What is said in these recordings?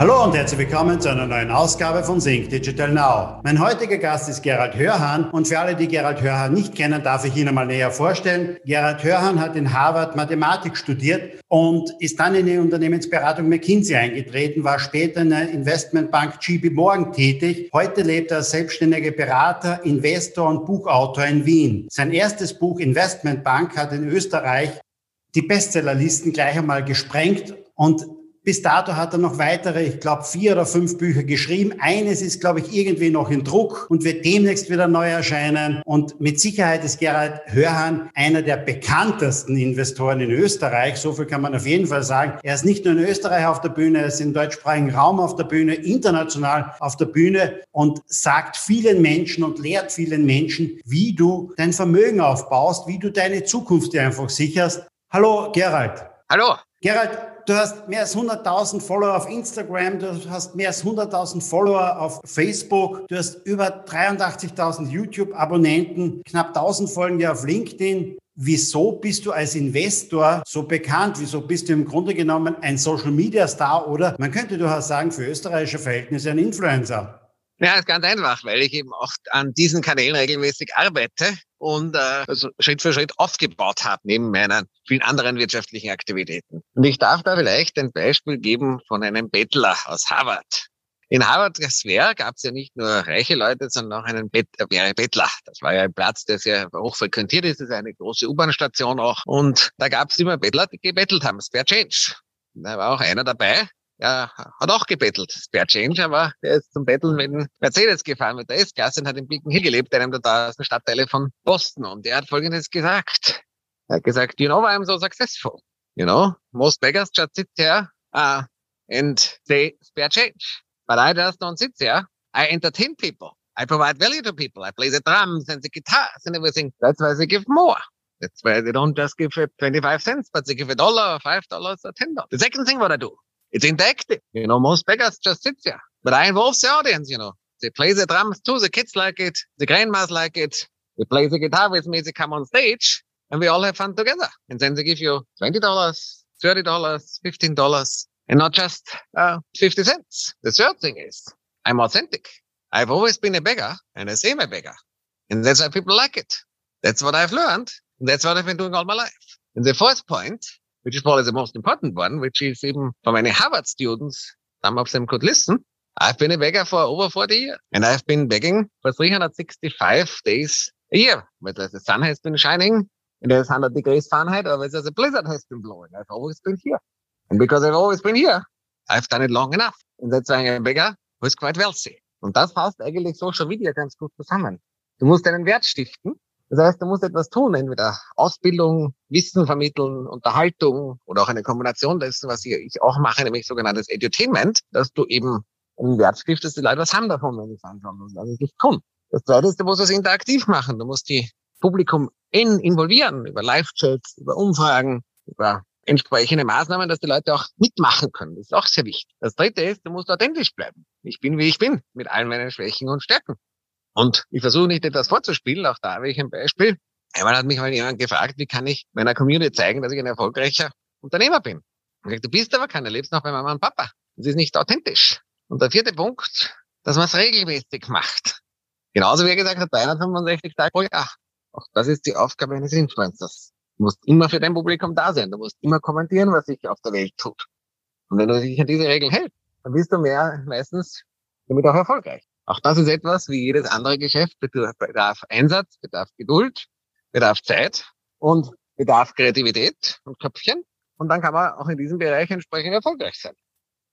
Hallo und herzlich willkommen zu einer neuen Ausgabe von Sync Digital Now. Mein heutiger Gast ist Gerald Hörhan und für alle, die Gerald Hörhan nicht kennen, darf ich ihn einmal näher vorstellen. Gerald Hörhan hat in Harvard Mathematik studiert und ist dann in die Unternehmensberatung McKinsey eingetreten, war später in der Investmentbank GB Morgan tätig. Heute lebt er als selbstständiger Berater, Investor und Buchautor in Wien. Sein erstes Buch Investmentbank hat in Österreich die Bestsellerlisten gleich einmal gesprengt und bis dato hat er noch weitere, ich glaube, vier oder fünf Bücher geschrieben. Eines ist, glaube ich, irgendwie noch in Druck und wird demnächst wieder neu erscheinen. Und mit Sicherheit ist Gerald Hörhan einer der bekanntesten Investoren in Österreich. So viel kann man auf jeden Fall sagen. Er ist nicht nur in Österreich auf der Bühne, er ist im deutschsprachigen Raum auf der Bühne, international auf der Bühne und sagt vielen Menschen und lehrt vielen Menschen, wie du dein Vermögen aufbaust, wie du deine Zukunft dir einfach sicherst. Hallo, Gerald. Hallo. Gerald, Du hast mehr als 100.000 Follower auf Instagram, du hast mehr als 100.000 Follower auf Facebook, du hast über 83.000 YouTube-Abonnenten, knapp 1.000 folgen dir auf LinkedIn. Wieso bist du als Investor so bekannt? Wieso bist du im Grunde genommen ein Social-Media-Star oder man könnte durchaus sagen, für österreichische Verhältnisse ein Influencer? Ja, ist ganz einfach, weil ich eben auch an diesen Kanälen regelmäßig arbeite und äh, also Schritt für Schritt aufgebaut habe, neben meinen vielen anderen wirtschaftlichen Aktivitäten. Und ich darf da vielleicht ein Beispiel geben von einem Bettler aus Harvard. In Harvard Square gab es ja nicht nur reiche Leute, sondern auch einen Bet äh, Bettler. Das war ja ein Platz, der sehr hoch frequentiert ist. Das ist eine große U-Bahn-Station auch. Und da gab es immer Bettler, die gebettelt haben. Spare Change. Da war auch einer dabei, er hat auch gebettelt, Spare Change, aber der ist zum Betteln mit dem Mercedes gefahren, mit der S-Klasse und hat in Beacon Hill gelebt, einem der teuersten Stadtteile von Boston. Und er hat Folgendes gesagt. Er hat gesagt, you know why I'm so successful? You know, most beggars just sit there uh, and say spare change. But I just don't sit there. I entertain people. I provide value to people. I play the drums and the guitars and everything. That's why they give more. That's why they don't just give 25 cents, but they give a dollar, five dollars, or ten dollars. The second thing what I do, it's interactive. You know, most beggars just sit there. But I involve the audience, you know. They play the drums too. The kids like it. The grandmas like it. They play the guitar with me. They come on stage and we all have fun together. And then they give you $20, $30, $15 and not just uh, 50 cents. The third thing is I'm authentic. I've always been a beggar and I say I'm a beggar. And that's why people like it. That's what I've learned. That's what I've been doing all my life. And the fourth point which is probably the most important one, which is even for many Harvard students, some of them could listen. I've been a beggar for over 40 years and I've been begging for 365 days a year, whether the sun has been shining and there's 100 degrees Fahrenheit or whether the blizzard has been blowing. I've always been here. And because I've always been here, I've done it long enough. And that's why I'm a beggar who is quite wealthy. Und das fasst eigentlich Social Media ganz gut zusammen. Du musst einen Wert stiften Das heißt, du musst etwas tun, entweder Ausbildung, Wissen vermitteln, Unterhaltung oder auch eine Kombination dessen, was ich auch mache, nämlich sogenanntes Edutainment, dass du eben einen Wert stiftest, die Leute was haben davon, wenn sie es anschauen und also nicht tun. Das zweite ist, du musst es interaktiv machen. Du musst die Publikum in involvieren über Live-Chats, über Umfragen, über entsprechende Maßnahmen, dass die Leute auch mitmachen können. Das ist auch sehr wichtig. Das dritte ist, du musst authentisch bleiben. Ich bin, wie ich bin, mit allen meinen Schwächen und Stärken. Und ich versuche nicht etwas vorzuspielen, auch da habe ich ein Beispiel. Einmal hat mich mal jemand gefragt, wie kann ich meiner Community zeigen, dass ich ein erfolgreicher Unternehmer bin. Und ich, du bist aber keiner, lebst noch bei Mama und Papa. Das ist nicht authentisch. Und der vierte Punkt, dass man es regelmäßig macht. Genauso wie er gesagt hat, 365 Tage pro Jahr. Auch das ist die Aufgabe eines Influencers. Du musst immer für dein Publikum da sein. Du musst immer kommentieren, was sich auf der Welt tut. Und wenn du dich an diese Regeln hältst, dann bist du mehr meistens damit auch erfolgreich. Auch das ist etwas wie jedes andere Geschäft, bedarf Einsatz, bedarf Geduld, bedarf Zeit und bedarf Kreativität und Köpfchen. Und dann kann man auch in diesem Bereich entsprechend erfolgreich sein.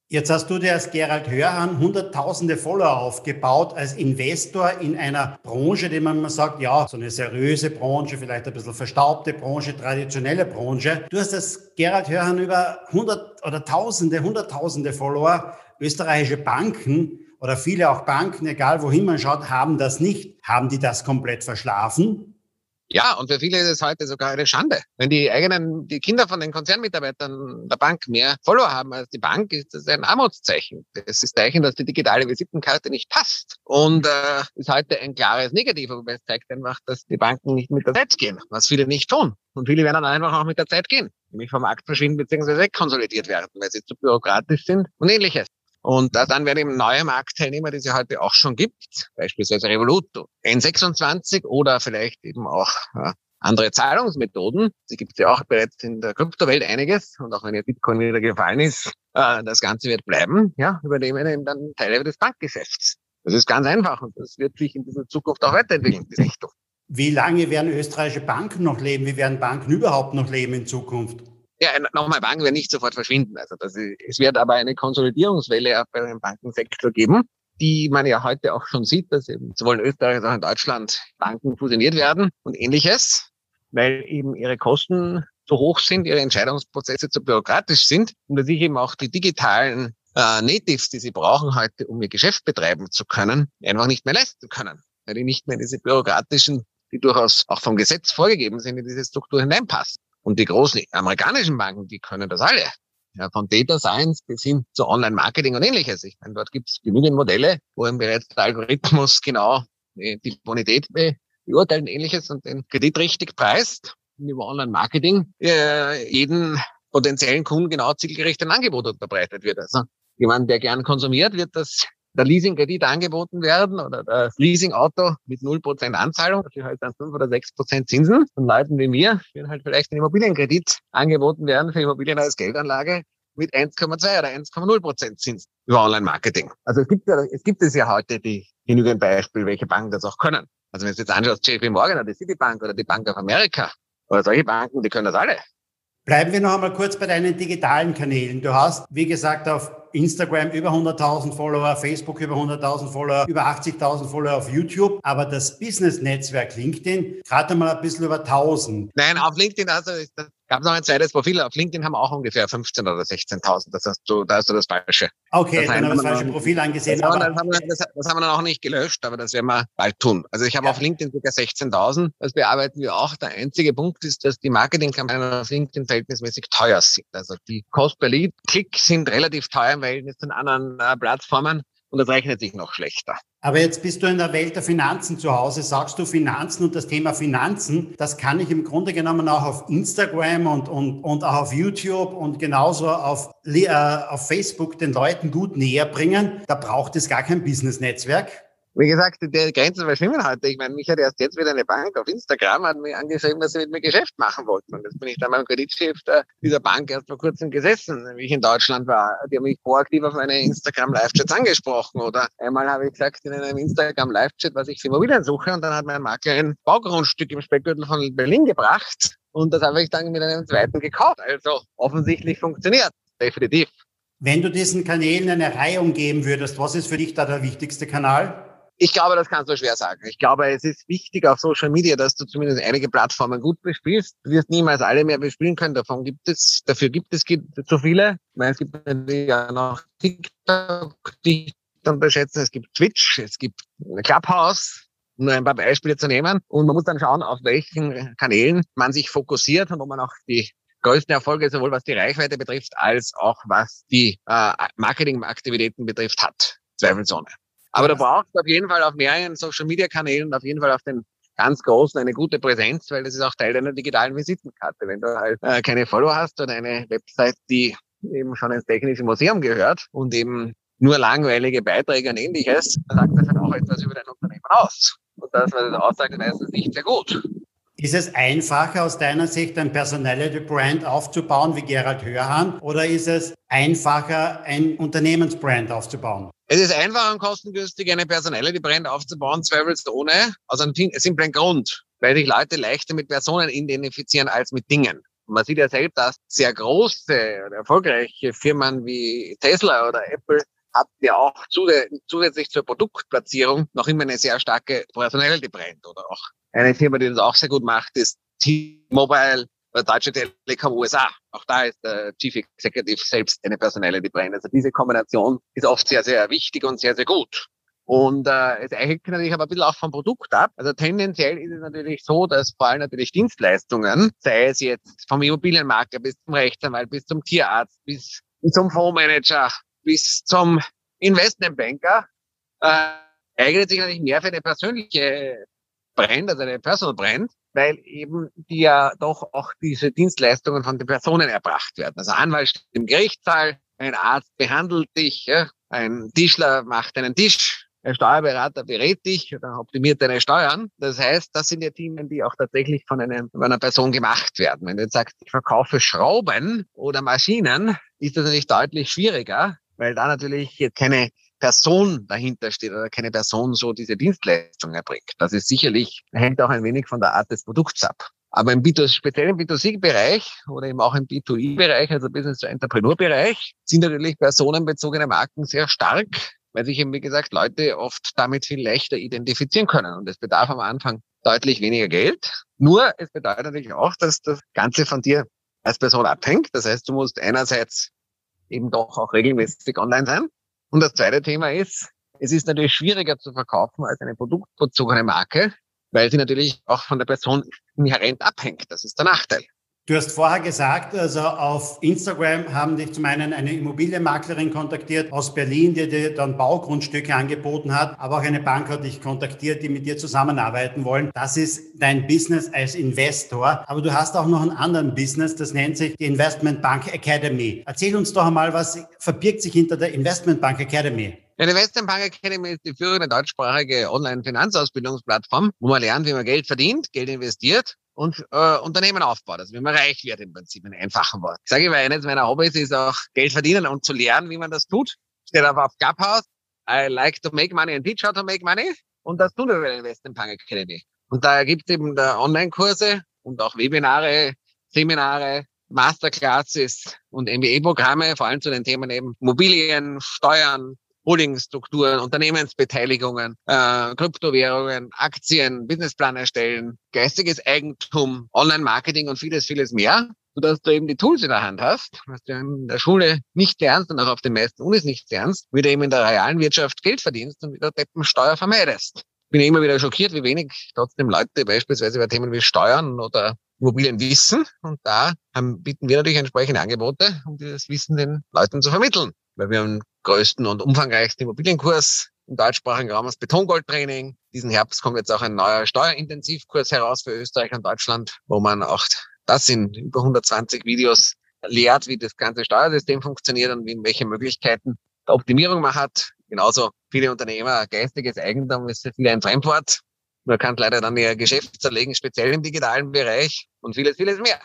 Jetzt hast du dir als Gerald Hörhan hunderttausende Follower aufgebaut als Investor in einer Branche, die man mal sagt, ja, so eine seriöse Branche, vielleicht ein bisschen verstaubte Branche, traditionelle Branche. Du hast als Gerald Hörhan über hundert oder tausende, hunderttausende Follower, österreichische Banken oder viele auch Banken, egal wohin man schaut, haben das nicht. Haben die das komplett verschlafen? Ja, und für viele ist es heute sogar eine Schande. Wenn die eigenen, die Kinder von den Konzernmitarbeitern der Bank mehr Follower haben als die Bank, ist das ein Armutszeichen. Das ist Zeichen, dass die digitale Visitenkarte nicht passt. Und äh, ist heute ein klares Negativ, aber es zeigt einfach, dass die Banken nicht mit der Zeit gehen, was viele nicht tun. Und viele werden dann einfach auch mit der Zeit gehen, nämlich vom Markt verschwinden bzw. wegkonsolidiert werden, weil sie zu bürokratisch sind und ähnliches. Und dann werden eben neue Marktteilnehmer, die es ja heute auch schon gibt, beispielsweise Revoluto, N26 oder vielleicht eben auch andere Zahlungsmethoden. Sie gibt es ja auch bereits in der Kryptowelt einiges. Und auch wenn jetzt Bitcoin wieder gefallen ist, äh, das Ganze wird bleiben, ja, übernehmen eben dann Teile des Bankgeschäfts. Das ist ganz einfach und das wird sich in dieser Zukunft auch weiterentwickeln, die Richtung. Wie lange werden österreichische Banken noch leben? Wie werden Banken überhaupt noch leben in Zukunft? Ja, nochmal, Banken werden nicht sofort verschwinden. Also das ist, es wird aber eine Konsolidierungswelle auch bei dem Bankensektor geben, die man ja heute auch schon sieht, dass eben sowohl in Österreich als auch in Deutschland Banken fusioniert werden und ähnliches, weil eben ihre Kosten so hoch sind, ihre Entscheidungsprozesse zu bürokratisch sind und dass sich eben auch die digitalen äh, Natives, die sie brauchen heute, um ihr Geschäft betreiben zu können, einfach nicht mehr leisten können, weil die nicht mehr diese bürokratischen, die durchaus auch vom Gesetz vorgegeben sind, in diese Struktur hineinpassen. Und die großen amerikanischen Banken, die können das alle. Ja, von Data Science bis hin zu Online-Marketing und ähnliches. Ich meine, dort gibt es genügend Modelle, wo eben bereits der Algorithmus genau die Bonität beurteilt und ähnliches und den Kredit richtig preist. Über Online-Marketing äh, jeden potenziellen Kunden genau zielgerichtet ein Angebot unterbreitet wird. Also jemand, der gern konsumiert, wird das der Leasing-Kredit angeboten werden oder das Leasing-Auto mit 0% Anzahlung, dafür halt dann 5 oder 6% Zinsen. Von Leuten wie mir wird halt vielleicht ein Immobilienkredit angeboten werden für Immobilien als Geldanlage mit 1,2 oder 1,0% Zins über Online-Marketing. Also es gibt, ja, es gibt es ja heute die genügend Beispiele, welche Banken das auch können. Also wenn du jetzt anschaust, JP Morgan oder die Citibank oder die Bank of America oder solche Banken, die können das alle. Bleiben wir noch einmal kurz bei deinen digitalen Kanälen. Du hast, wie gesagt, auf Instagram über 100.000 Follower, Facebook über 100.000 Follower, über 80.000 Follower auf YouTube, aber das Business-Netzwerk LinkedIn gerade mal ein bisschen über 1000. Nein, auf LinkedIn, also das gab noch ein zweites Profil. Auf LinkedIn haben wir auch ungefähr 15.000 oder 16.000. Das hast du, da hast du das Falsche. Okay, das dann habe ich das falsche Profil angesehen. Das, aber haben wir, das, das, haben wir dann auch nicht gelöscht, aber das werden wir bald tun. Also ich habe ja. auf LinkedIn ca. 16.000. Das bearbeiten wir auch. Der einzige Punkt ist, dass die Marketingkampagnen auf LinkedIn verhältnismäßig teuer sind. Also die Cost per Lead Klick sind relativ teuer im Verhältnis zu anderen äh, Plattformen und das rechnet sich noch schlechter. Aber jetzt bist du in der Welt der Finanzen zu Hause. Sagst du Finanzen und das Thema Finanzen, das kann ich im Grunde genommen auch auf Instagram und, und, und auch auf YouTube und genauso auf, äh, auf Facebook den Leuten gut näher bringen. Da braucht es gar kein Business-Netzwerk. Wie gesagt, die Grenzen verschwimmen heute. Ich meine, mich hat erst jetzt wieder eine Bank auf Instagram hat mir angeschrieben, dass sie mit mir Geschäft machen wollten. Und jetzt bin ich dann beim Kreditchef dieser Bank erst vor kurzem gesessen, wie ich in Deutschland war. Die haben mich proaktiv auf meine Instagram Live-Chats angesprochen. Oder einmal habe ich gesagt in einem Instagram Live-Chat, was ich für Immobilien suche. Und dann hat mein Makler ein Baugrundstück im Speckgürtel von Berlin gebracht. Und das habe ich dann mit einem zweiten gekauft. Also offensichtlich funktioniert. Definitiv. Wenn du diesen Kanälen eine Reihung geben würdest, was ist für dich da der wichtigste Kanal? Ich glaube, das kannst du schwer sagen. Ich glaube, es ist wichtig auf Social Media, dass du zumindest einige Plattformen gut bespielst. Du wirst niemals alle mehr bespielen können. Davon gibt es, dafür gibt es zu viele. Meine, es gibt natürlich ja noch TikTok, die ich unterschätzen. Es gibt Twitch, es gibt Clubhouse, um nur ein paar Beispiele zu nehmen. Und man muss dann schauen, auf welchen Kanälen man sich fokussiert und wo man auch die größten Erfolge sowohl was die Reichweite betrifft, als auch was die äh, Marketingaktivitäten betrifft hat. Zweifelsohne. Aber du brauchst auf jeden Fall auf mehreren Social Media Kanälen, auf jeden Fall auf den ganz großen eine gute Präsenz, weil das ist auch Teil deiner digitalen Visitenkarte. Wenn du halt äh, keine Follower hast oder eine Website, die eben schon ins Technische Museum gehört und eben nur langweilige Beiträge und ähnliches, dann sagt das halt auch etwas über dein Unternehmen aus. Und das, was es aussagt, ist meistens nicht sehr gut. Ist es einfacher aus deiner Sicht ein Personality Brand aufzubauen wie Gerald Hörhan oder ist es einfacher ein Unternehmensbrand aufzubauen? Es ist einfacher und kostengünstig, eine Personality Brand aufzubauen, zweifelsohne, aus einem simplen Grund, weil sich Leute leichter mit Personen identifizieren als mit Dingen. Man sieht ja selbst, dass sehr große oder erfolgreiche Firmen wie Tesla oder Apple hat ja auch zusätzlich zur Produktplatzierung noch immer eine sehr starke Personality Brand oder auch eine Firma, die das auch sehr gut macht, ist T-Mobile, Deutsche Telekom USA. Auch da ist der Chief Executive selbst eine Personality Brand. Also diese Kombination ist oft sehr, sehr wichtig und sehr, sehr gut. Und äh, es hängt natürlich aber ein bisschen auch vom Produkt ab. Also tendenziell ist es natürlich so, dass vor allem natürlich Dienstleistungen, sei es jetzt vom Immobilienmakler bis zum Rechtsanwalt, bis zum Tierarzt, bis zum Fondsmanager, bis zum Investmentbanker, äh, eignet sich natürlich mehr für eine persönliche Brand, also eine Personal Brand, weil eben die ja doch auch diese Dienstleistungen von den Personen erbracht werden. Also Anwalt steht im Gerichtssaal, ein Arzt behandelt dich, ja, ein Tischler macht einen Tisch, ein Steuerberater berät dich oder optimiert deine Steuern. Das heißt, das sind ja Themen, die auch tatsächlich von, einem, von einer Person gemacht werden. Wenn du jetzt sagst, ich verkaufe Schrauben oder Maschinen, ist das natürlich deutlich schwieriger, weil da natürlich jetzt keine Person dahinter steht oder keine Person so diese Dienstleistung erbringt. Das ist sicherlich, hängt auch ein wenig von der Art des Produkts ab. Aber im B2, speziell im B2C-Bereich oder eben auch im B2E-Bereich, also Business-to-Entrepreneur-Bereich, sind natürlich personenbezogene Marken sehr stark weil sich eben, wie gesagt, Leute oft damit viel leichter identifizieren können. Und es bedarf am Anfang deutlich weniger Geld. Nur es bedeutet natürlich auch, dass das Ganze von dir als Person abhängt. Das heißt, du musst einerseits eben doch auch regelmäßig online sein. Und das zweite Thema ist, es ist natürlich schwieriger zu verkaufen als eine produktbezogene Marke, weil sie natürlich auch von der Person inhärent abhängt. Das ist der Nachteil. Du hast vorher gesagt, also auf Instagram haben dich zum einen eine Immobilienmaklerin kontaktiert aus Berlin, die dir dann Baugrundstücke angeboten hat, aber auch eine Bank hat dich kontaktiert, die mit dir zusammenarbeiten wollen. Das ist dein Business als Investor, aber du hast auch noch einen anderen Business, das nennt sich die Investment Bank Academy. Erzähl uns doch einmal, was verbirgt sich hinter der Investment Bank Academy? Die Investment Bank Academy ist die führende deutschsprachige Online-Finanzausbildungsplattform, wo man lernt, wie man Geld verdient, Geld investiert und äh, Unternehmen aufbaut, also wie man reich wird im Prinzip in einfachen Worten. Ich sage immer, eines meiner Hobbys ist auch Geld verdienen und zu lernen, wie man das tut. Steht aber auf Clubhouse. I like to make money and teach how to make money. Und das tun wir bei Investment Bank Academy. Und da gibt es eben Online-Kurse und auch Webinare, Seminare, Masterclasses und MBA-Programme, vor allem zu den Themen eben Immobilien, Steuern, Holdingstrukturen, Unternehmensbeteiligungen, äh, Kryptowährungen, Aktien, Businessplan erstellen, geistiges Eigentum, Online-Marketing und vieles, vieles mehr, sodass du eben die Tools in der Hand hast, was du in der Schule nicht lernst und auch auf den meisten Unis nicht lernst, wie du eben in der realen Wirtschaft Geld verdienst und wieder Deppensteuer vermeidest. Bin immer wieder schockiert, wie wenig trotzdem Leute beispielsweise über Themen wie Steuern oder Immobilien wissen. Und da haben, bieten wir natürlich entsprechende Angebote, um dieses Wissen den Leuten zu vermitteln. Weil wir haben größten und umfangreichsten Immobilienkurs im deutschsprachigen Raum das Betongoldtraining. Diesen Herbst kommt jetzt auch ein neuer Steuerintensivkurs heraus für Österreich und Deutschland, wo man auch das in über 120 Videos lehrt, wie das ganze Steuersystem funktioniert und wie, welche Möglichkeiten der Optimierung man hat. Genauso viele Unternehmer, geistiges Eigentum ist für viele ein Fremdwort. Man kann leider dann ihr Geschäft zerlegen, speziell im digitalen Bereich und vieles, vieles mehr.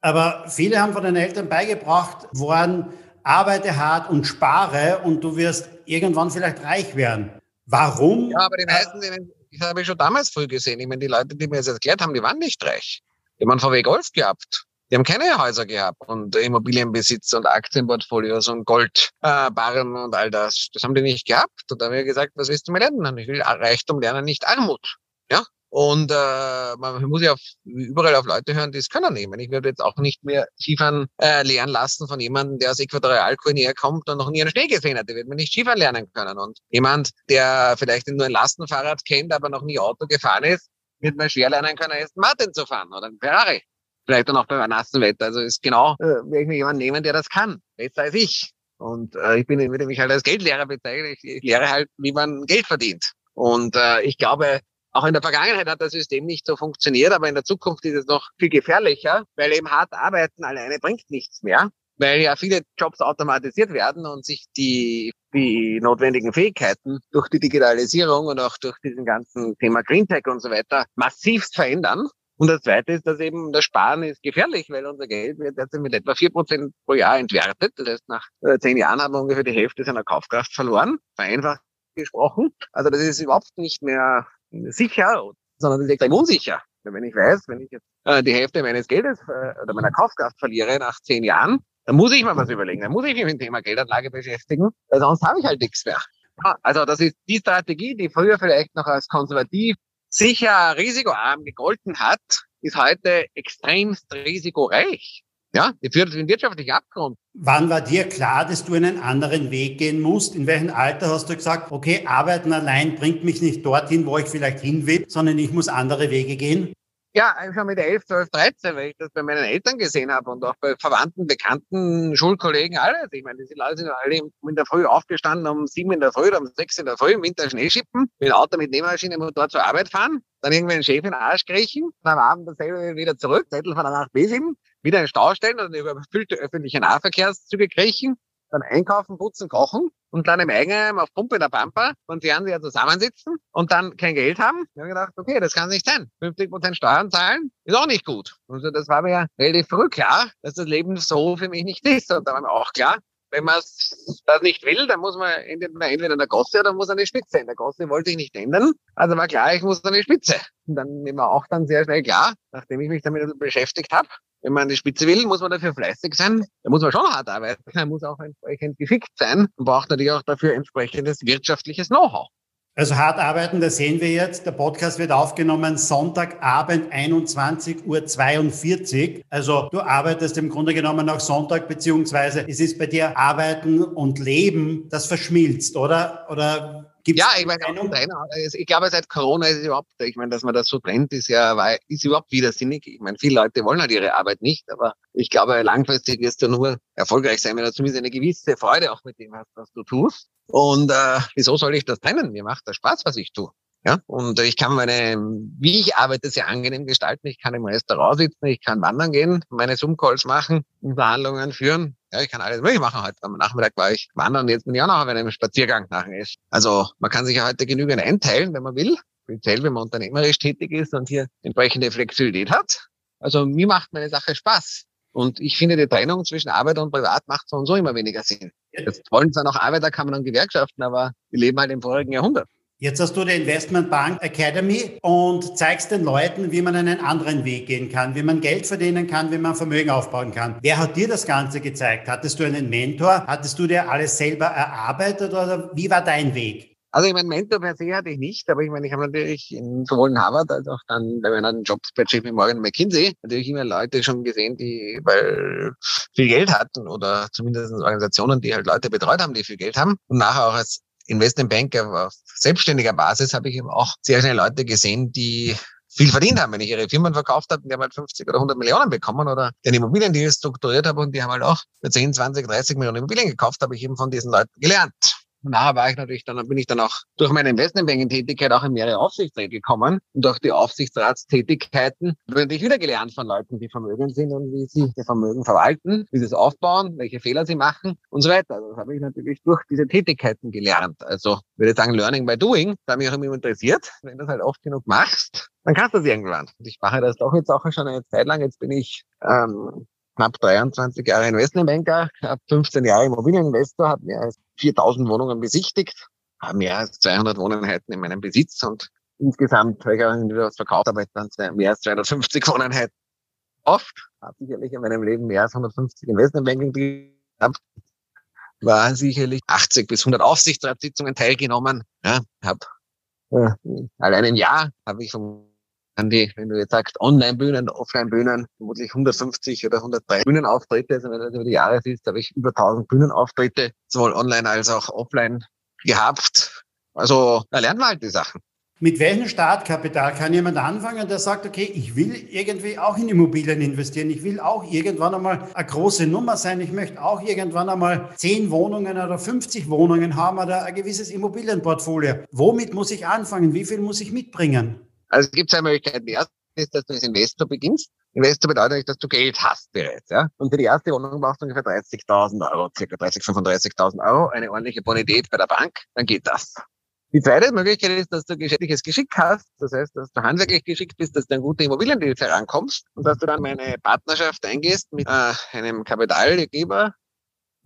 Aber viele haben von den Eltern beigebracht worden, arbeite hart und spare und du wirst irgendwann vielleicht reich werden. Warum? Ja, aber die meisten, das habe ich schon damals früh gesehen. Ich meine, die Leute, die mir das erklärt haben, die waren nicht reich. Die haben VW Golf gehabt. Die haben keine Häuser gehabt und Immobilienbesitz und Aktienportfolios und Goldbarren äh, und all das. Das haben die nicht gehabt. Und da habe ich gesagt, was willst du mir lernen? Ich will Reichtum lernen, nicht Armut. Ja? Und äh, man muss ja auf, überall auf Leute hören, die es können nehmen. Ich würde jetzt auch nicht mehr Skifahren äh, lernen lassen von jemandem, der aus Äquatorialguinea kommt und noch nie einen Schnee gesehen hat. Der wird mir nicht Skifahren lernen können. Und jemand, der vielleicht nur ein Lastenfahrrad kennt, aber noch nie Auto gefahren ist, wird mir schwer lernen können, erst Martin zu fahren oder ein Ferrari. Vielleicht dann auch beim nassen Wetter. Also ist genau, äh, werde ich mir jemanden nehmen, der das kann. Besser als ich. Und äh, ich bin, würde mich halt als Geldlehrer bezeichnen. Ich, ich lehre halt, wie man Geld verdient. Und äh, ich glaube, auch in der Vergangenheit hat das System nicht so funktioniert, aber in der Zukunft ist es noch viel gefährlicher, weil eben hart arbeiten alleine bringt nichts mehr, weil ja viele Jobs automatisiert werden und sich die, die notwendigen Fähigkeiten durch die Digitalisierung und auch durch diesen ganzen Thema Green Tech und so weiter massivst verändern. Und das Zweite ist, dass eben das Sparen ist gefährlich, weil unser Geld wird derzeit mit etwa vier Prozent pro Jahr entwertet. Das heißt, nach äh, zehn Jahren haben wir ungefähr die Hälfte seiner Kaufkraft verloren, vereinfacht gesprochen. Also das ist überhaupt nicht mehr sicher, sondern ist extrem unsicher. Wenn ich weiß, wenn ich jetzt äh, die Hälfte meines Geldes äh, oder meiner Kaufkraft verliere nach zehn Jahren, dann muss ich mir was überlegen. Dann muss ich mich mit dem Thema Geldanlage beschäftigen, weil sonst habe ich halt nichts mehr. Ja, also das ist die Strategie, die früher vielleicht noch als konservativ sicher risikoarm gegolten hat, ist heute extremst risikoreich. Ja, die führt den wirtschaftlichen Abgrund. Wann war dir klar, dass du einen anderen Weg gehen musst? In welchem Alter hast du gesagt, okay, arbeiten allein bringt mich nicht dorthin, wo ich vielleicht hin will, sondern ich muss andere Wege gehen? Ja, schon mit 11, 12, 13, weil ich das bei meinen Eltern gesehen habe und auch bei Verwandten, Bekannten, Schulkollegen, alles. Ich meine, die Leute sind alle in der Früh aufgestanden, um sieben in der Früh oder um sechs in der Früh im Winter Schnee schippen, mit Auto mit Nähmaschine dort zur Arbeit fahren, dann irgendwie einen Chef in den Arsch kriechen, dann am Abend dasselbe wieder zurück, Zettel von der Nacht bis hin, wieder in den Stau stellen und über überfüllte öffentliche Nahverkehrszüge kriechen, dann einkaufen, putzen, kochen und dann im Eigenheim auf Pumpe in der Pampa und Fernseher zusammensitzen und dann kein Geld haben. Ich habe gedacht, okay, das kann nicht sein. 50 Prozent Steuern zahlen ist auch nicht gut. Also das war mir relativ früh klar, dass das Leben so für mich nicht ist. Und da war mir auch klar, wenn man das nicht will, dann muss man entweder, entweder in der Gosse oder muss an die Spitze. In der Gosse wollte ich nicht ändern. Also war klar, ich muss an die Spitze. Und dann war auch dann sehr schnell klar, nachdem ich mich damit beschäftigt habe, wenn man an die Spitze will, muss man dafür fleißig sein. Da muss man schon hart arbeiten. Man muss auch entsprechend geschickt sein und braucht natürlich auch dafür entsprechendes wirtschaftliches Know-how. Also hart arbeiten, das sehen wir jetzt. Der Podcast wird aufgenommen Sonntagabend 21.42 Uhr. Also du arbeitest im Grunde genommen auch Sonntag, beziehungsweise es ist bei dir Arbeiten und Leben, das verschmilzt, oder? Oder Gibt's ja, ich meine, ich glaube, seit Corona ist es überhaupt, ich meine, dass man das so trennt, ist ja, ist überhaupt widersinnig. Ich meine, viele Leute wollen halt ihre Arbeit nicht, aber ich glaube, langfristig wirst du nur erfolgreich sein, wenn du zumindest eine gewisse Freude auch mit dem hast, was du tust. Und äh, wieso soll ich das trennen? Mir macht das Spaß, was ich tue. Ja, und ich kann meine, wie ich arbeite, sehr angenehm gestalten. Ich kann im Restaurant sitzen, ich kann wandern gehen, meine Zoom-Calls machen, Verhandlungen führen. Ja, ich kann alles möglich machen. Heute am Nachmittag war ich wandern, jetzt bin ich auch noch auf einem Spaziergang nach dem. Also man kann sich ja heute genügend einteilen, wenn man will. Speziell, wenn man unternehmerisch tätig ist und hier entsprechende Flexibilität hat. Also mir macht meine Sache Spaß. Und ich finde, die Trennung zwischen Arbeit und Privat macht so und so immer weniger Sinn. Jetzt wollen zwar noch Arbeiterkammern und Gewerkschaften, aber wir leben halt im vorigen Jahrhundert. Jetzt hast du die Investmentbank Academy und zeigst den Leuten, wie man einen anderen Weg gehen kann, wie man Geld verdienen kann, wie man Vermögen aufbauen kann. Wer hat dir das Ganze gezeigt? Hattest du einen Mentor? Hattest du dir alles selber erarbeitet oder wie war dein Weg? Also ich meine, Mentor per se hatte ich nicht, aber ich meine, ich habe natürlich in, sowohl in Harvard als auch dann bei meinen Jobs bei JP Morgan McKinsey natürlich immer Leute schon gesehen, die weil viel Geld hatten oder zumindest Organisationen, die halt Leute betreut haben, die viel Geld haben und nachher auch als Investmentbanker auf selbstständiger Basis habe ich eben auch sehr schnell Leute gesehen, die viel verdient haben, wenn ich ihre Firmen verkauft habe, die haben halt 50 oder 100 Millionen bekommen oder den Immobilien, die ich strukturiert habe und die haben halt auch für 10, 20, 30 Millionen Immobilien gekauft, habe ich eben von diesen Leuten gelernt. Nachher war ich natürlich dann, bin ich dann auch durch meine Investmentbanking-Tätigkeit auch in mehrere Aufsichtsräte gekommen. Und durch die Aufsichtsratstätigkeiten habe ich wieder gelernt von Leuten, die vermögend sind und wie sie ihr Vermögen verwalten, wie sie es aufbauen, welche Fehler sie machen und so weiter. Also das habe ich natürlich durch diese Tätigkeiten gelernt. Also ich würde sagen, Learning by Doing, das hat mich auch immer interessiert. Wenn du das halt oft genug machst, dann kannst du es irgendwann. Und ich mache das doch jetzt auch schon eine Zeit lang. Jetzt bin ich ähm, knapp 23 Jahre Investmentbanker, knapp 15 Jahre Immobilieninvestor, habe mehr als 4000 Wohnungen besichtigt, habe mehr als 200 Wohneinheiten in meinem Besitz und insgesamt, weil ich auch was verkauft habe, dann mehr als 250 Wohneinheiten oft. Habe sicherlich in meinem Leben mehr als 150 Investmentbanking gehabt. War sicherlich 80 bis 100 Aufsichtsratssitzungen teilgenommen. Ja, habe äh, allein im Jahr habe ich vom an die, wenn du jetzt sagst, Online-Bühnen, Offline-Bühnen, vermutlich 150 oder 103 Bühnenauftritte. Also wenn das über die Jahre siehst, habe ich über 1000 Bühnenauftritte, sowohl online als auch offline gehabt. Also da lernt man halt die Sachen. Mit welchem Startkapital kann jemand anfangen, der sagt, okay, ich will irgendwie auch in Immobilien investieren, ich will auch irgendwann einmal eine große Nummer sein, ich möchte auch irgendwann einmal 10 Wohnungen oder 50 Wohnungen haben oder ein gewisses Immobilienportfolio. Womit muss ich anfangen? Wie viel muss ich mitbringen? Also es gibt zwei Möglichkeiten. Die erste ist, dass du als Investor beginnst. Investor bedeutet dass du Geld hast bereits. Ja? Und für die erste Wohnung brauchst du ungefähr 30.000 Euro, circa 30.000, 35.000 Euro, eine ordentliche Bonität bei der Bank, dann geht das. Die zweite Möglichkeit ist, dass du geschäftliches Geschick hast. Das heißt, dass du handwerklich geschickt bist, dass du an gute Immobiliendeals herankommst und dass du dann eine Partnerschaft eingehst mit äh, einem Kapitalgeber,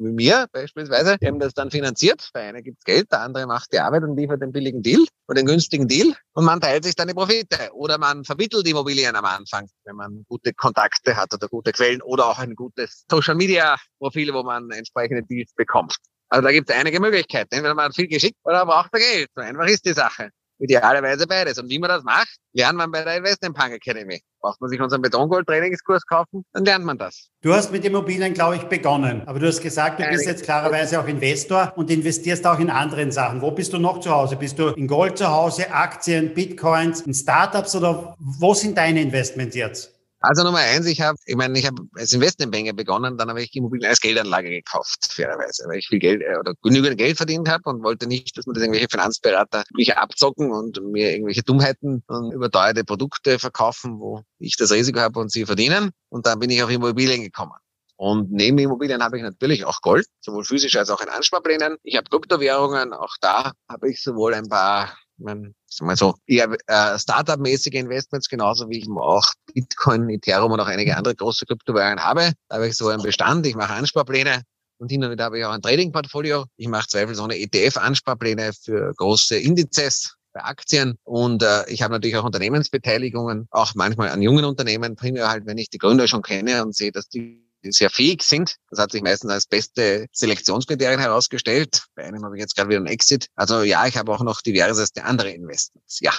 wie mir beispielsweise, die haben das dann finanziert. Der eine gibt's Geld, der andere macht die Arbeit und liefert den billigen Deal oder den günstigen Deal und man teilt sich dann die Profite. Oder man vermittelt Immobilien am Anfang, wenn man gute Kontakte hat oder gute Quellen oder auch ein gutes Social Media Profil, wo man entsprechende Deals bekommt. Also da gibt es einige Möglichkeiten. Entweder man hat viel geschickt oder braucht er Geld. So einfach ist die Sache. Idealerweise beides. Und wie man das macht, lernt man bei der Investment Punk Academy. Braucht man sich unseren Betongold-Trainingskurs kaufen, dann lernt man das. Du hast mit Immobilien, glaube ich, begonnen. Aber du hast gesagt, du bist jetzt klarerweise auch Investor und investierst auch in anderen Sachen. Wo bist du noch zu Hause? Bist du in Gold zu Hause, Aktien, Bitcoins, in Startups oder wo sind deine Investments jetzt? Also Nummer eins, ich habe, ich meine, ich habe als Investmentbanker begonnen, dann habe ich Immobilien als Geldanlage gekauft, fairerweise, weil ich viel Geld äh, oder genügend Geld verdient habe und wollte nicht, dass mir das irgendwelche Finanzberater mich abzocken und mir irgendwelche Dummheiten und überteuerte Produkte verkaufen, wo ich das Risiko habe und sie verdienen. Und dann bin ich auf Immobilien gekommen. Und neben Immobilien habe ich natürlich auch Gold, sowohl physisch als auch in Ansparplänen. Ich habe Kryptowährungen, auch da habe ich sowohl ein paar mein, mal so, eher äh, Startup-mäßige Investments, genauso wie ich auch Bitcoin, Ethereum und auch einige andere große Kryptowährungen habe. Da habe ich so einen Bestand, ich mache Ansparpläne und hin und wieder habe ich auch ein Trading-Portfolio. Ich mache zweifelsohne ETF-Ansparpläne für große Indizes bei Aktien und äh, ich habe natürlich auch Unternehmensbeteiligungen, auch manchmal an jungen Unternehmen, primär halt, wenn ich die Gründer schon kenne und sehe, dass die sehr fähig sind. Das hat sich meistens als beste Selektionskriterien herausgestellt. Bei einem habe ich jetzt gerade wieder einen Exit. Also ja, ich habe auch noch diverseste andere Investments. Ja.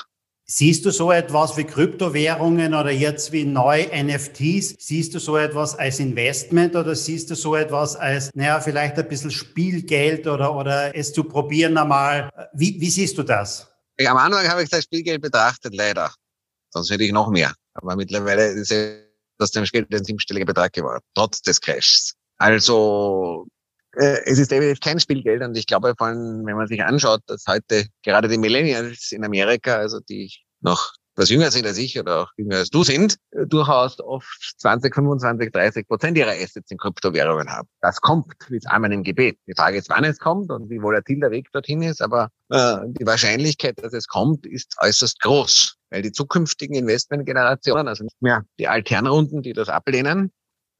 Siehst du so etwas wie Kryptowährungen oder jetzt wie neue NFTs? Siehst du so etwas als Investment oder siehst du so etwas als, naja, vielleicht ein bisschen Spielgeld oder, oder es zu probieren einmal? Wie, wie siehst du das? am Anfang habe ich das Spielgeld betrachtet, leider. Sonst hätte ich noch mehr. Aber mittlerweile ist es dass dem Geld ein siebenstelliger Betrag geworden, trotz des Crashs. Also äh, es ist definitiv kein Spielgeld und ich glaube, vor allem, wenn man sich anschaut, dass heute gerade die Millennials in Amerika, also die noch was jünger sind als ich oder auch jünger als du sind, äh, durchaus oft 20, 25, 30 Prozent ihrer Assets in Kryptowährungen haben. Das kommt wie es Amen im Gebet. Die Frage ist, wann es kommt und wie volatil der Weg dorthin ist, aber äh, die Wahrscheinlichkeit, dass es kommt, ist äußerst groß, weil die zukünftigen Investmentgenerationen, also nicht mehr die Alternrunden, die das ablehnen,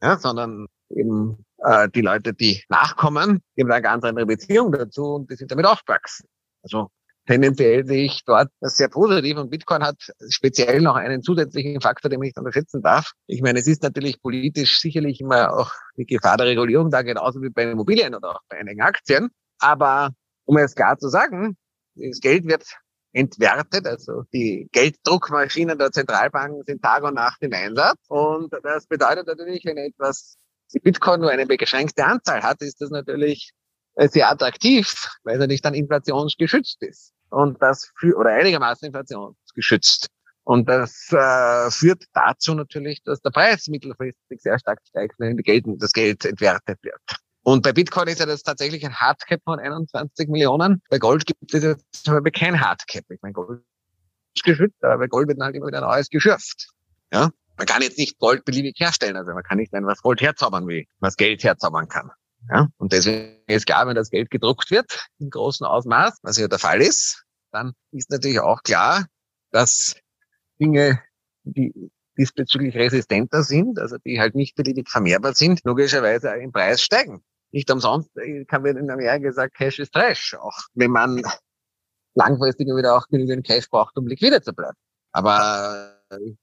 ja, sondern eben äh, die Leute, die nachkommen, die haben eine ganz andere Beziehung dazu und die sind damit aufgewachsen. Also tendenziell sehe ich dort sehr positiv und Bitcoin hat speziell noch einen zusätzlichen Faktor, den man nicht unterschätzen darf. Ich meine, es ist natürlich politisch sicherlich immer auch die Gefahr der Regulierung da, genauso wie bei Immobilien oder auch bei einigen Aktien. Aber um es klar zu sagen, das Geld wird entwertet, also die Gelddruckmaschinen der Zentralbanken sind Tag und Nacht im Einsatz. Und das bedeutet natürlich, wenn etwas die Bitcoin nur eine beschränkte Anzahl hat, ist das natürlich sehr attraktiv, weil er nicht dann inflationsgeschützt ist. Und das für, oder einigermaßen inflationsgeschützt. Und das äh, führt dazu natürlich, dass der Preis mittelfristig sehr stark steigt, wenn das Geld entwertet wird. Und bei Bitcoin ist ja das tatsächlich ein Hardcap von 21 Millionen. Bei Gold gibt es jetzt zum Beispiel kein Hardcap. Ich meine, Gold ist geschützt, aber bei Gold wird dann halt immer wieder neues geschürft. Ja? Man kann jetzt nicht Gold beliebig herstellen. Also man kann nicht einfach Gold herzaubern, wie man das Geld herzaubern kann. Ja? Und deswegen ist klar, wenn das Geld gedruckt wird im großen Ausmaß, was ja der Fall ist, dann ist natürlich auch klar, dass Dinge, die diesbezüglich resistenter sind, also die halt nicht beliebig vermehrbar sind, logischerweise im Preis steigen. Nicht umsonst kann man in Amerika gesagt, Cash ist Trash, auch wenn man langfristig wieder auch genügend Cash braucht, um liquide zu bleiben. Aber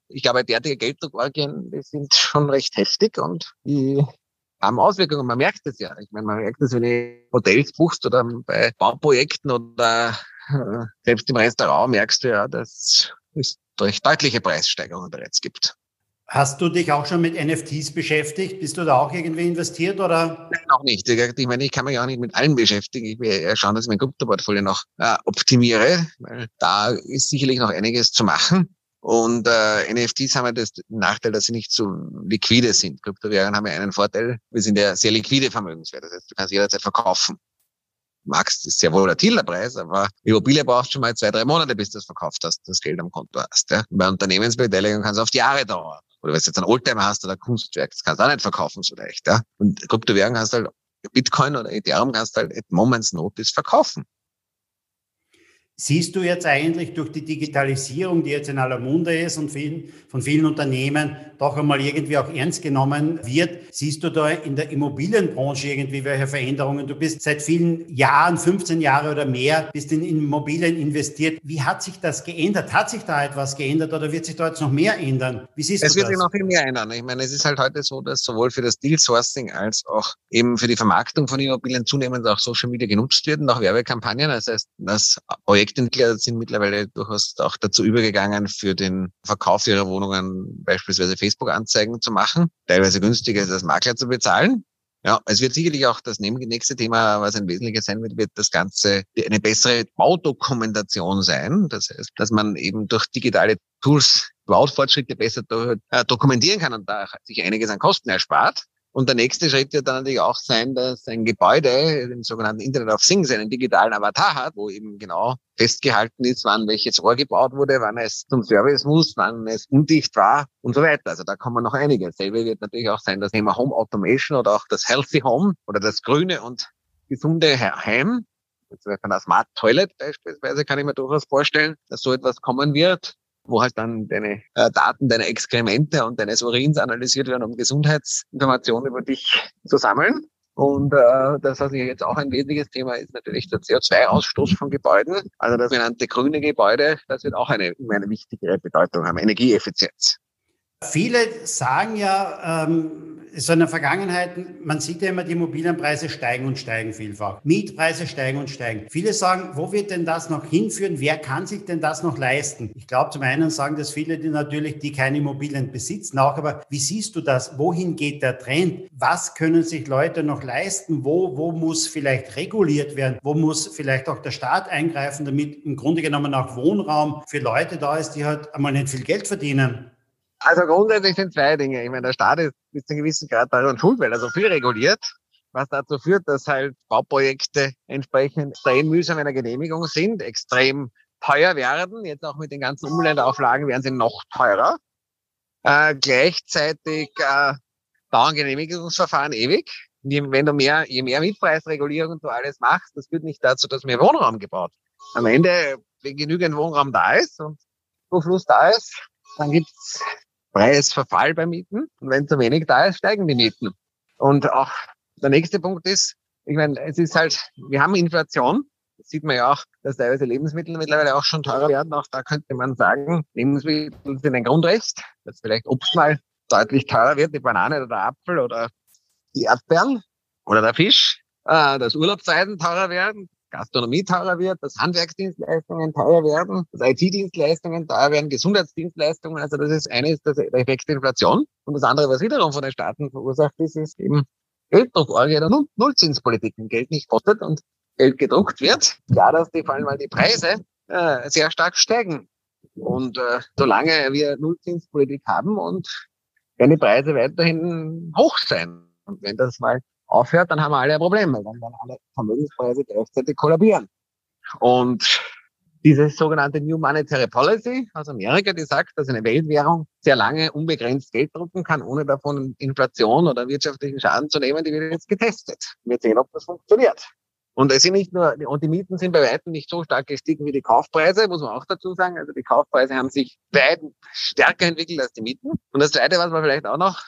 ich glaube, derartige Gelddruckorgien, die sind schon recht heftig und die haben Auswirkungen. Man merkt es ja. Ich meine, man merkt es, wenn du Hotels buchst oder bei Bauprojekten oder äh, selbst im Restaurant merkst du ja, dass es durch deutliche Preissteigerungen bereits gibt. Hast du dich auch schon mit NFTs beschäftigt? Bist du da auch irgendwie investiert oder? Nein, noch nicht. Ich meine, ich kann mich auch nicht mit allen beschäftigen. Ich will schauen, dass ich mein Kryptoportfolio noch äh, optimiere, weil da ist sicherlich noch einiges zu machen. Und äh, NFTs haben ja das Nachteil, dass sie nicht so liquide sind. Kryptowährungen haben ja einen Vorteil, wir sind ja sehr liquide Vermögenswert. Das heißt, du kannst jederzeit verkaufen. Magst, ist sehr volatil der Preis, aber Immobilie braucht schon mal zwei, drei Monate, bis du das verkauft hast, das Geld am Konto hast. Ja? Bei Unternehmensbeteiligung kann es oft Jahre dauern. Oder wenn du jetzt ein Oldtimer hast oder Kunstwerk, das kannst du auch nicht verkaufen so leicht. Ja? Und Kryptowährungen hast du halt Bitcoin oder Ethereum kannst du halt at moments notice verkaufen. Siehst du jetzt eigentlich durch die Digitalisierung, die jetzt in aller Munde ist und vielen, von vielen Unternehmen doch einmal irgendwie auch ernst genommen wird, siehst du da in der Immobilienbranche irgendwie welche Veränderungen? Du bist seit vielen Jahren, 15 Jahre oder mehr, bist in Immobilien investiert. Wie hat sich das geändert? Hat sich da etwas geändert oder wird sich da jetzt noch mehr ändern? Wie siehst es du das? Es wird sich noch viel mehr ändern. Ich meine, es ist halt heute so, dass sowohl für das Deal Sourcing als auch eben für die Vermarktung von Immobilien zunehmend auch Social Media genutzt wird und auch Werbekampagnen. Das heißt, das Projekt Projektentwickler sind mittlerweile durchaus auch dazu übergegangen, für den Verkauf ihrer Wohnungen beispielsweise Facebook-Anzeigen zu machen, teilweise günstiger als Makler zu bezahlen. Ja, es wird sicherlich auch das nächste Thema, was ein wesentliches sein wird, wird das Ganze eine bessere Baudokumentation sein. Das heißt, dass man eben durch digitale Tools Baufortschritte besser äh, dokumentieren kann und da sich einiges an Kosten erspart. Und der nächste Schritt wird dann natürlich auch sein, dass ein Gebäude, den sogenannten Internet of Things, einen digitalen Avatar hat, wo eben genau festgehalten ist, wann welches Rohr gebaut wurde, wann es zum Service muss, wann es undicht war und so weiter. Also da kommen noch einige. Dasselbe wird natürlich auch sein, das Thema Home Automation oder auch das Healthy Home oder das grüne und gesunde Heim. Von der Smart Toilet beispielsweise kann ich mir durchaus vorstellen, dass so etwas kommen wird wo halt dann deine äh, Daten, deine Exkremente und deines Urins analysiert werden, um Gesundheitsinformationen über dich zu sammeln. Und äh, das, was jetzt auch ein wesentliches Thema ist, natürlich der CO2-Ausstoß von Gebäuden. Also das sogenannte grüne Gebäude, das wird auch eine, eine wichtigere Bedeutung haben, Energieeffizienz. Viele sagen ja, ähm, so in der Vergangenheit, man sieht ja immer, die Immobilienpreise steigen und steigen vielfach. Mietpreise steigen und steigen. Viele sagen, wo wird denn das noch hinführen? Wer kann sich denn das noch leisten? Ich glaube, zum einen sagen das viele, die natürlich, die keine Immobilien besitzen, auch. Aber wie siehst du das? Wohin geht der Trend? Was können sich Leute noch leisten? Wo, wo muss vielleicht reguliert werden? Wo muss vielleicht auch der Staat eingreifen, damit im Grunde genommen auch Wohnraum für Leute da ist, die halt einmal nicht viel Geld verdienen? Also grundsätzlich sind zwei Dinge. Ich meine, der Staat ist bis zu einem gewissen Grad daran schuld, weil er so viel reguliert, was dazu führt, dass halt Bauprojekte entsprechend extrem mühsam in der Genehmigung sind, extrem teuer werden. Jetzt auch mit den ganzen Umländauflagen werden sie noch teurer. Äh, gleichzeitig äh, dauern Genehmigungsverfahren ewig. Wenn du mehr, je mehr Mietpreisregulierung du alles machst, das führt nicht dazu, dass mehr Wohnraum gebaut. Am Ende, wenn genügend Wohnraum da ist und Zufluss da ist, dann gibt's Preisverfall bei Mieten. Und wenn zu wenig da ist, steigen die Mieten. Und auch der nächste Punkt ist, ich meine, es ist halt, wir haben Inflation. Das sieht man ja auch, dass teilweise Lebensmittel mittlerweile auch schon teurer werden. Auch da könnte man sagen, Lebensmittel sind ein Grundrecht, dass vielleicht Obst mal deutlich teurer wird, die Banane oder der Apfel oder die Erdbeeren oder der Fisch, äh, dass Urlaubszeiten teurer werden, Gastronomie teurer wird, dass Handwerksdienstleistungen teurer werden, dass IT-Dienstleistungen teuer werden, Gesundheitsdienstleistungen. Also das ist eine ist der Effekt der Inflation. Und das andere, was wiederum von den Staaten verursacht ist, ist eben Gelddruckorgie oder Nullzinspolitik, wenn Geld nicht kostet und Geld gedruckt wird. Klar, dass die vor allem mal die Preise äh, sehr stark steigen. Und äh, solange wir Nullzinspolitik haben und werden die Preise weiterhin hoch sein. Und wenn das mal aufhört, dann haben wir alle ein Problem, weil dann werden alle Vermögenspreise gleichzeitig kollabieren. Und diese sogenannte New Monetary Policy aus Amerika, die sagt, dass eine Weltwährung sehr lange unbegrenzt Geld drucken kann, ohne davon Inflation oder wirtschaftlichen Schaden zu nehmen, die wird jetzt getestet. Wir sehen, ob das funktioniert. Und es sind nicht nur, und die Mieten sind bei weitem nicht so stark gestiegen wie die Kaufpreise, muss man auch dazu sagen. Also die Kaufpreise haben sich weit stärker entwickelt als die Mieten. Und das Zweite, was man vielleicht auch noch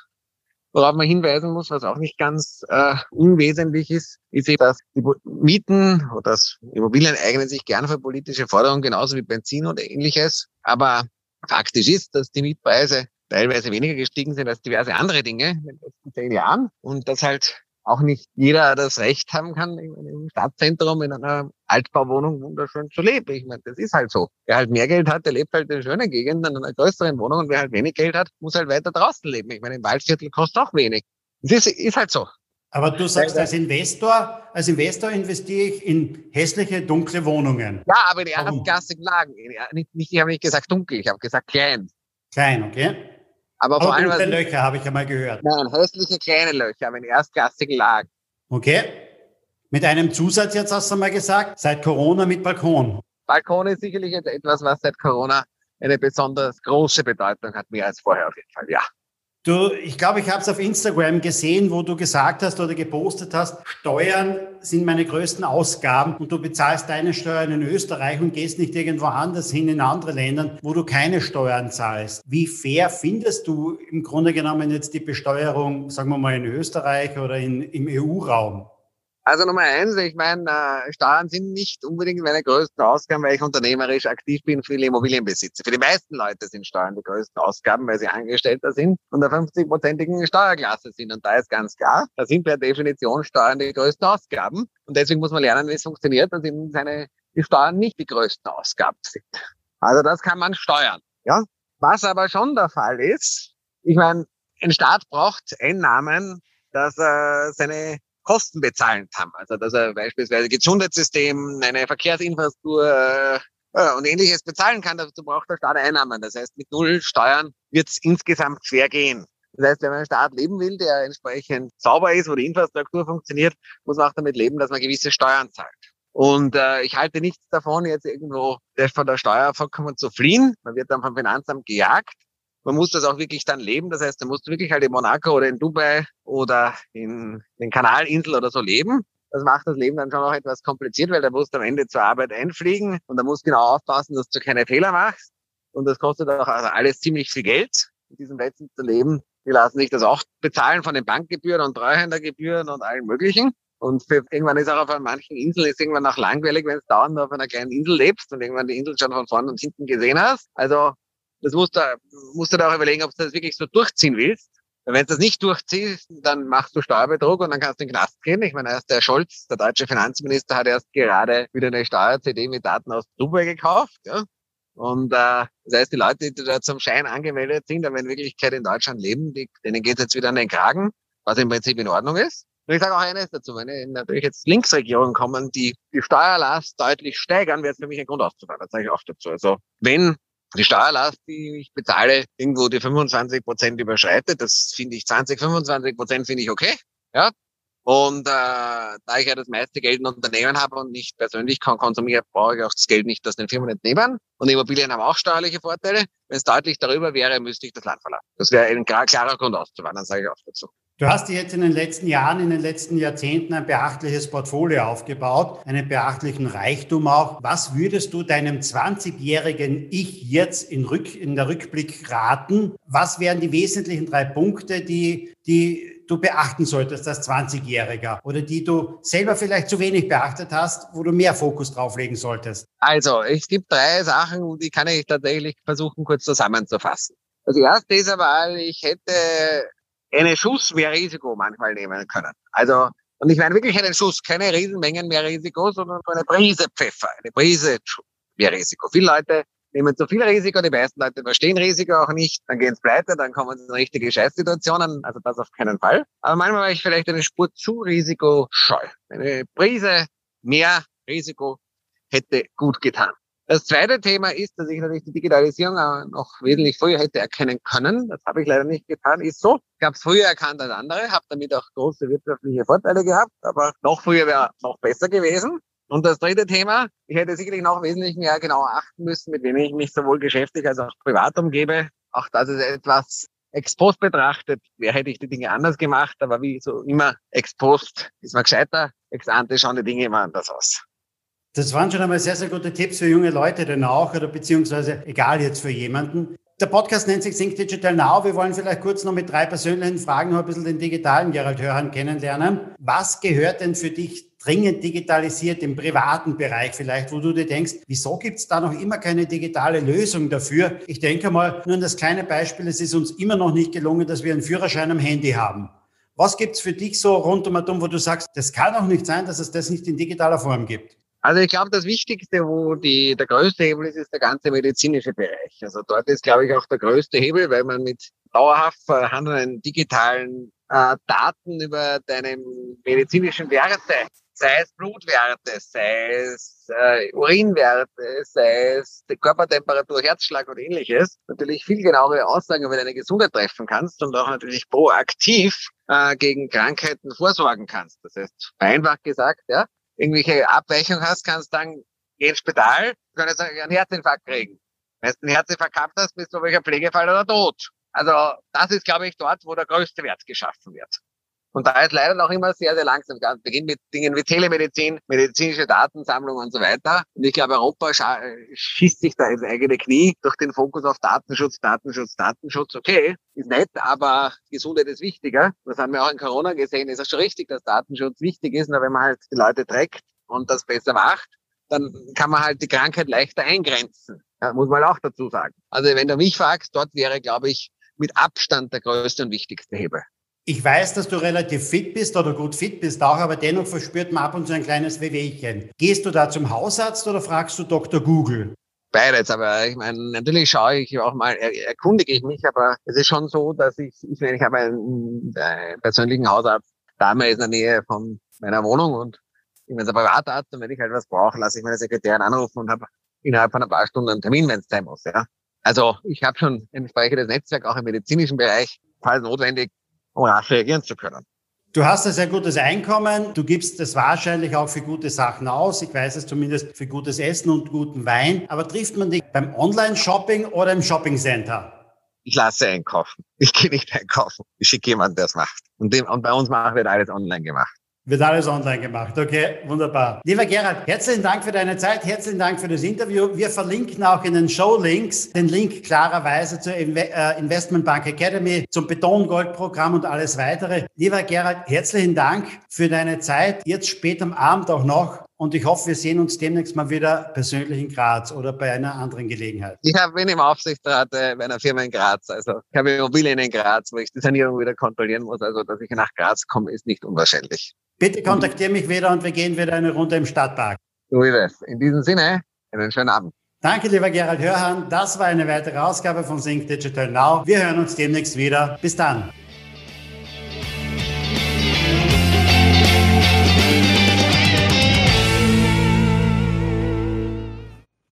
Worauf man hinweisen muss, was auch nicht ganz äh, unwesentlich ist, ist eben, dass die Mieten oder das Immobilien eignen sich gern für politische Forderungen, genauso wie Benzin oder ähnliches. Aber faktisch ist, dass die Mietpreise teilweise weniger gestiegen sind als diverse andere Dinge in den letzten zehn Jahren und dass halt auch nicht jeder das Recht haben kann, im Stadtzentrum in einer Altbauwohnung wunderschön zu leben. Ich meine, das ist halt so. Wer halt mehr Geld hat, der lebt halt in schönen Gegenden, in einer größeren Wohnung und wer halt wenig Geld hat, muss halt weiter draußen leben. Ich meine, im Waldviertel kostet auch wenig. Das ist, halt so. Aber du sagst, als Investor, als Investor investiere ich in hässliche, dunkle Wohnungen. Ja, aber in erstklassigen Lagen. Nicht, nicht, ich habe nicht gesagt dunkel, ich habe gesagt klein. Klein, okay. Aber, aber vor allem. Dunkle Löcher habe ich einmal gehört. Nein, hässliche kleine Löcher, aber in erstklassigen Lagen. Okay. Mit einem Zusatz jetzt hast du mal gesagt, seit Corona mit Balkon. Balkon ist sicherlich etwas, was seit Corona eine besonders große Bedeutung hat, mehr als vorher auf jeden Fall, ja. Du, ich glaube, ich habe es auf Instagram gesehen, wo du gesagt hast oder gepostet hast, Steuern sind meine größten Ausgaben und du bezahlst deine Steuern in Österreich und gehst nicht irgendwo anders hin in andere Länder, wo du keine Steuern zahlst. Wie fair findest du im Grunde genommen jetzt die Besteuerung, sagen wir mal, in Österreich oder in, im EU-Raum? Also Nummer eins, ich meine, äh, Steuern sind nicht unbedingt meine größten Ausgaben, weil ich unternehmerisch aktiv bin, viele Immobilien besitze. Für die meisten Leute sind Steuern die größten Ausgaben, weil sie Angestellter sind und der 50-prozentigen Steuerklasse sind. Und da ist ganz klar, da sind per Definition Steuern die größten Ausgaben. Und deswegen muss man lernen, wie es funktioniert und in seine die Steuern nicht die größten Ausgaben sind. Also das kann man steuern. Ja? Was aber schon der Fall ist, ich meine, ein Staat braucht Einnahmen, dass er seine Kosten bezahlen kann. Also dass er beispielsweise Gesundheitssystem, eine Verkehrsinfrastruktur äh, und ähnliches bezahlen kann. Dazu braucht der Staat Einnahmen. Das heißt, mit null Steuern wird es insgesamt schwer gehen. Das heißt, wenn man einen Staat leben will, der entsprechend sauber ist, wo die Infrastruktur funktioniert, muss man auch damit leben, dass man gewisse Steuern zahlt. Und äh, ich halte nichts davon, jetzt irgendwo von der Steuer vollkommen zu fliehen. Man wird dann vom Finanzamt gejagt. Man muss das auch wirklich dann leben. Das heißt, man muss wirklich halt in Monaco oder in Dubai oder in den Kanalinseln oder so leben. Das macht das Leben dann schon auch etwas kompliziert, weil da musst du am Ende zur Arbeit einfliegen und da musst du genau aufpassen, dass du keine Fehler machst. Und das kostet auch also alles ziemlich viel Geld, in diesem Plätzen zu leben. Die lassen sich das auch bezahlen von den Bankgebühren und Treuhändergebühren und allen möglichen. Und für, irgendwann ist auch auf manchen Inseln ist irgendwann auch langweilig, wenn du dauernd auf einer kleinen Insel lebst und irgendwann die Insel schon von vorn und hinten gesehen hast. Also das musst du, musst du da auch überlegen, ob du das wirklich so durchziehen willst. Wenn du das nicht durchziehst, dann machst du Steuerbetrug und dann kannst du in den Knast gehen. Ich meine, erst der Scholz, der deutsche Finanzminister, hat erst gerade wieder eine Steuer-CD mit Daten aus Dubai gekauft. Ja? Und äh, das heißt, die Leute, die da zum Schein angemeldet sind, aber in Wirklichkeit in Deutschland leben, die, denen geht jetzt wieder an den Kragen, was im Prinzip in Ordnung ist. Und ich sage auch eines dazu, wenn natürlich jetzt Linksregierungen kommen, die die Steuerlast deutlich steigern, wäre es für mich ein Grund auszufahren. Das sage ich auch dazu. Also wenn die Steuerlast, die ich bezahle, irgendwo die 25 Prozent überschreitet, das finde ich 20, 25 Prozent finde ich okay. Ja. Und äh, da ich ja das meiste Geld in Unternehmen habe und nicht persönlich kann konsumieren, brauche ich auch das Geld nicht aus den Firmen entnehmen. Und Immobilien haben auch steuerliche Vorteile. Wenn es deutlich darüber wäre, müsste ich das Land verlassen. Das wäre ein klarer Grund auszuwandern, sage ich auch dazu. Du hast dir jetzt in den letzten Jahren, in den letzten Jahrzehnten ein beachtliches Portfolio aufgebaut, einen beachtlichen Reichtum auch. Was würdest du deinem 20-jährigen Ich jetzt in, Rück, in der Rückblick raten? Was wären die wesentlichen drei Punkte, die, die du beachten solltest als 20-Jähriger oder die du selber vielleicht zu wenig beachtet hast, wo du mehr Fokus drauflegen solltest? Also, es gibt drei Sachen, die kann ich tatsächlich versuchen kurz zusammenzufassen. Das erste ist aber, ich hätte einen Schuss mehr Risiko manchmal nehmen können. Also, und ich meine wirklich einen Schuss, keine Riesenmengen mehr Risiko, sondern eine Prise Pfeffer, eine Prise mehr Risiko. Viele Leute nehmen zu viel Risiko, die meisten Leute verstehen Risiko auch nicht, dann gehen sie pleite, dann kommen sie in richtige Scheißsituationen, also das auf keinen Fall. Aber manchmal war ich vielleicht eine Spur zu risikoscheu. Eine Prise mehr Risiko hätte gut getan. Das zweite Thema ist, dass ich natürlich die Digitalisierung noch wesentlich früher hätte erkennen können. Das habe ich leider nicht getan. Ist so. Ich habe es früher erkannt als andere, habe damit auch große wirtschaftliche Vorteile gehabt, aber noch früher wäre noch besser gewesen. Und das dritte Thema, ich hätte sicherlich noch wesentlich mehr genauer achten müssen, mit wem ich mich sowohl geschäftlich als auch privat umgebe. Auch das ist etwas ex post betrachtet, wer hätte ich die Dinge anders gemacht, aber wie so immer ex post ist man gescheiter, ex ante schauen die Dinge immer anders aus. Das waren schon einmal sehr, sehr gute Tipps für junge Leute dann auch oder beziehungsweise egal jetzt für jemanden. Der Podcast nennt sich Think Digital Now. Wir wollen vielleicht kurz noch mit drei persönlichen Fragen noch ein bisschen den digitalen Gerald Hörhan kennenlernen. Was gehört denn für dich dringend digitalisiert im privaten Bereich vielleicht, wo du dir denkst, wieso gibt es da noch immer keine digitale Lösung dafür? Ich denke mal, nur das kleine Beispiel, es ist uns immer noch nicht gelungen, dass wir einen Führerschein am Handy haben. Was gibt es für dich so rund um wo du sagst, das kann doch nicht sein, dass es das nicht in digitaler Form gibt? Also ich glaube, das Wichtigste, wo die, der größte Hebel ist, ist der ganze medizinische Bereich. Also dort ist, glaube ich, auch der größte Hebel, weil man mit dauerhaft vorhandenen digitalen äh, Daten über deine medizinischen Werte, sei es Blutwerte, sei es äh, Urinwerte, sei es Körpertemperatur, Herzschlag und ähnliches, natürlich viel genauere Aussagen über deine Gesundheit treffen kannst und auch natürlich proaktiv äh, gegen Krankheiten vorsorgen kannst. Das heißt, einfach gesagt, ja, irgendwelche Abweichungen hast, kannst dann geh ins Spital, kannst einen Herzinfarkt kriegen. Wenn du einen Herzinfarkt gehabt hast, bist du welcher Pflegefall oder tot. Also das ist, glaube ich, dort, wo der größte Wert geschaffen wird. Und da ist leider noch immer sehr, sehr langsam. Beginnt mit Dingen wie Telemedizin, medizinische Datensammlung und so weiter. Und ich glaube, Europa schießt sich da ins eigene Knie durch den Fokus auf Datenschutz, Datenschutz, Datenschutz. Okay, ist nett, aber Gesundheit ist wichtiger. Das haben wir auch in Corona gesehen. Ist auch schon richtig, dass Datenschutz wichtig ist. Nur wenn man halt die Leute trägt und das besser macht, dann kann man halt die Krankheit leichter eingrenzen. Ja, muss man auch dazu sagen. Also wenn du mich fragst, dort wäre, glaube ich, mit Abstand der größte und wichtigste Hebel. Ich weiß, dass du relativ fit bist oder gut fit bist auch, aber dennoch verspürt man ab und zu ein kleines Wehwehchen. Gehst du da zum Hausarzt oder fragst du Dr. Google? Beides, aber ich meine, natürlich schaue ich auch mal, erkundige ich mich, aber es ist schon so, dass ich, ich meine, ich habe einen, einen persönlichen Hausarzt, damals in der Nähe von meiner Wohnung und ich bin ein Privatarzt und wenn ich halt was brauche, lasse ich meine Sekretärin anrufen und habe innerhalb von ein paar Stunden einen Termin, wenn es sein muss. Ja. Also ich habe schon ein entsprechendes Netzwerk auch im medizinischen Bereich, falls notwendig, rasch reagieren zu können. Du hast ein sehr gutes Einkommen. Du gibst es wahrscheinlich auch für gute Sachen aus. Ich weiß es zumindest für gutes Essen und guten Wein. Aber trifft man dich beim Online-Shopping oder im Shopping-Center? Ich lasse einkaufen. Ich gehe nicht einkaufen. Ich schicke jemanden, der es macht. Und, dem, und bei uns wird alles online gemacht. Wird alles online gemacht. Okay, wunderbar. Lieber Gerhard, herzlichen Dank für deine Zeit, herzlichen Dank für das Interview. Wir verlinken auch in den Show-Links den Link klarerweise zur äh, Investmentbank Academy, zum Betongold-Programm und alles weitere. Lieber Gerhard, herzlichen Dank für deine Zeit, jetzt spät am Abend auch noch. Und ich hoffe, wir sehen uns demnächst mal wieder persönlich in Graz oder bei einer anderen Gelegenheit. Ich bin im Aufsichtsrat äh, bei einer Firma in Graz. Also ich habe Immobilien in Graz, wo ich die Sanierung wieder kontrollieren muss. Also dass ich nach Graz komme, ist nicht unwahrscheinlich. Bitte kontaktiere mich wieder und wir gehen wieder eine Runde im Stadtpark. So ist es. In diesem Sinne, einen schönen Abend. Danke, lieber Gerald Hörhan. Das war eine weitere Ausgabe von Sync Digital Now. Wir hören uns demnächst wieder. Bis dann.